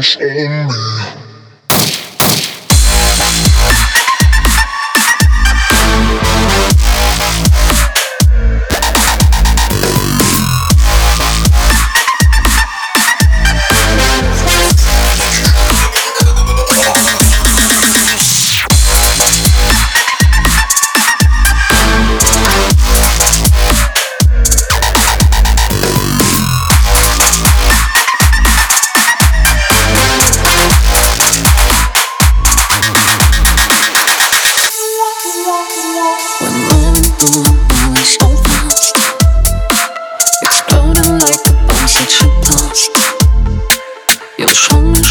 darkness on me.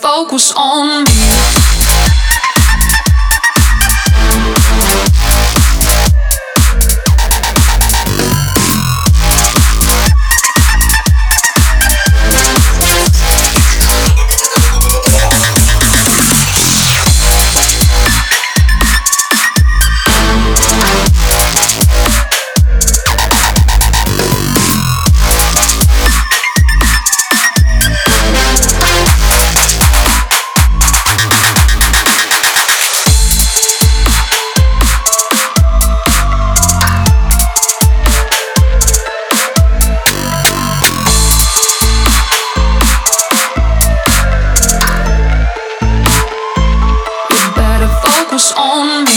focus on me. on me.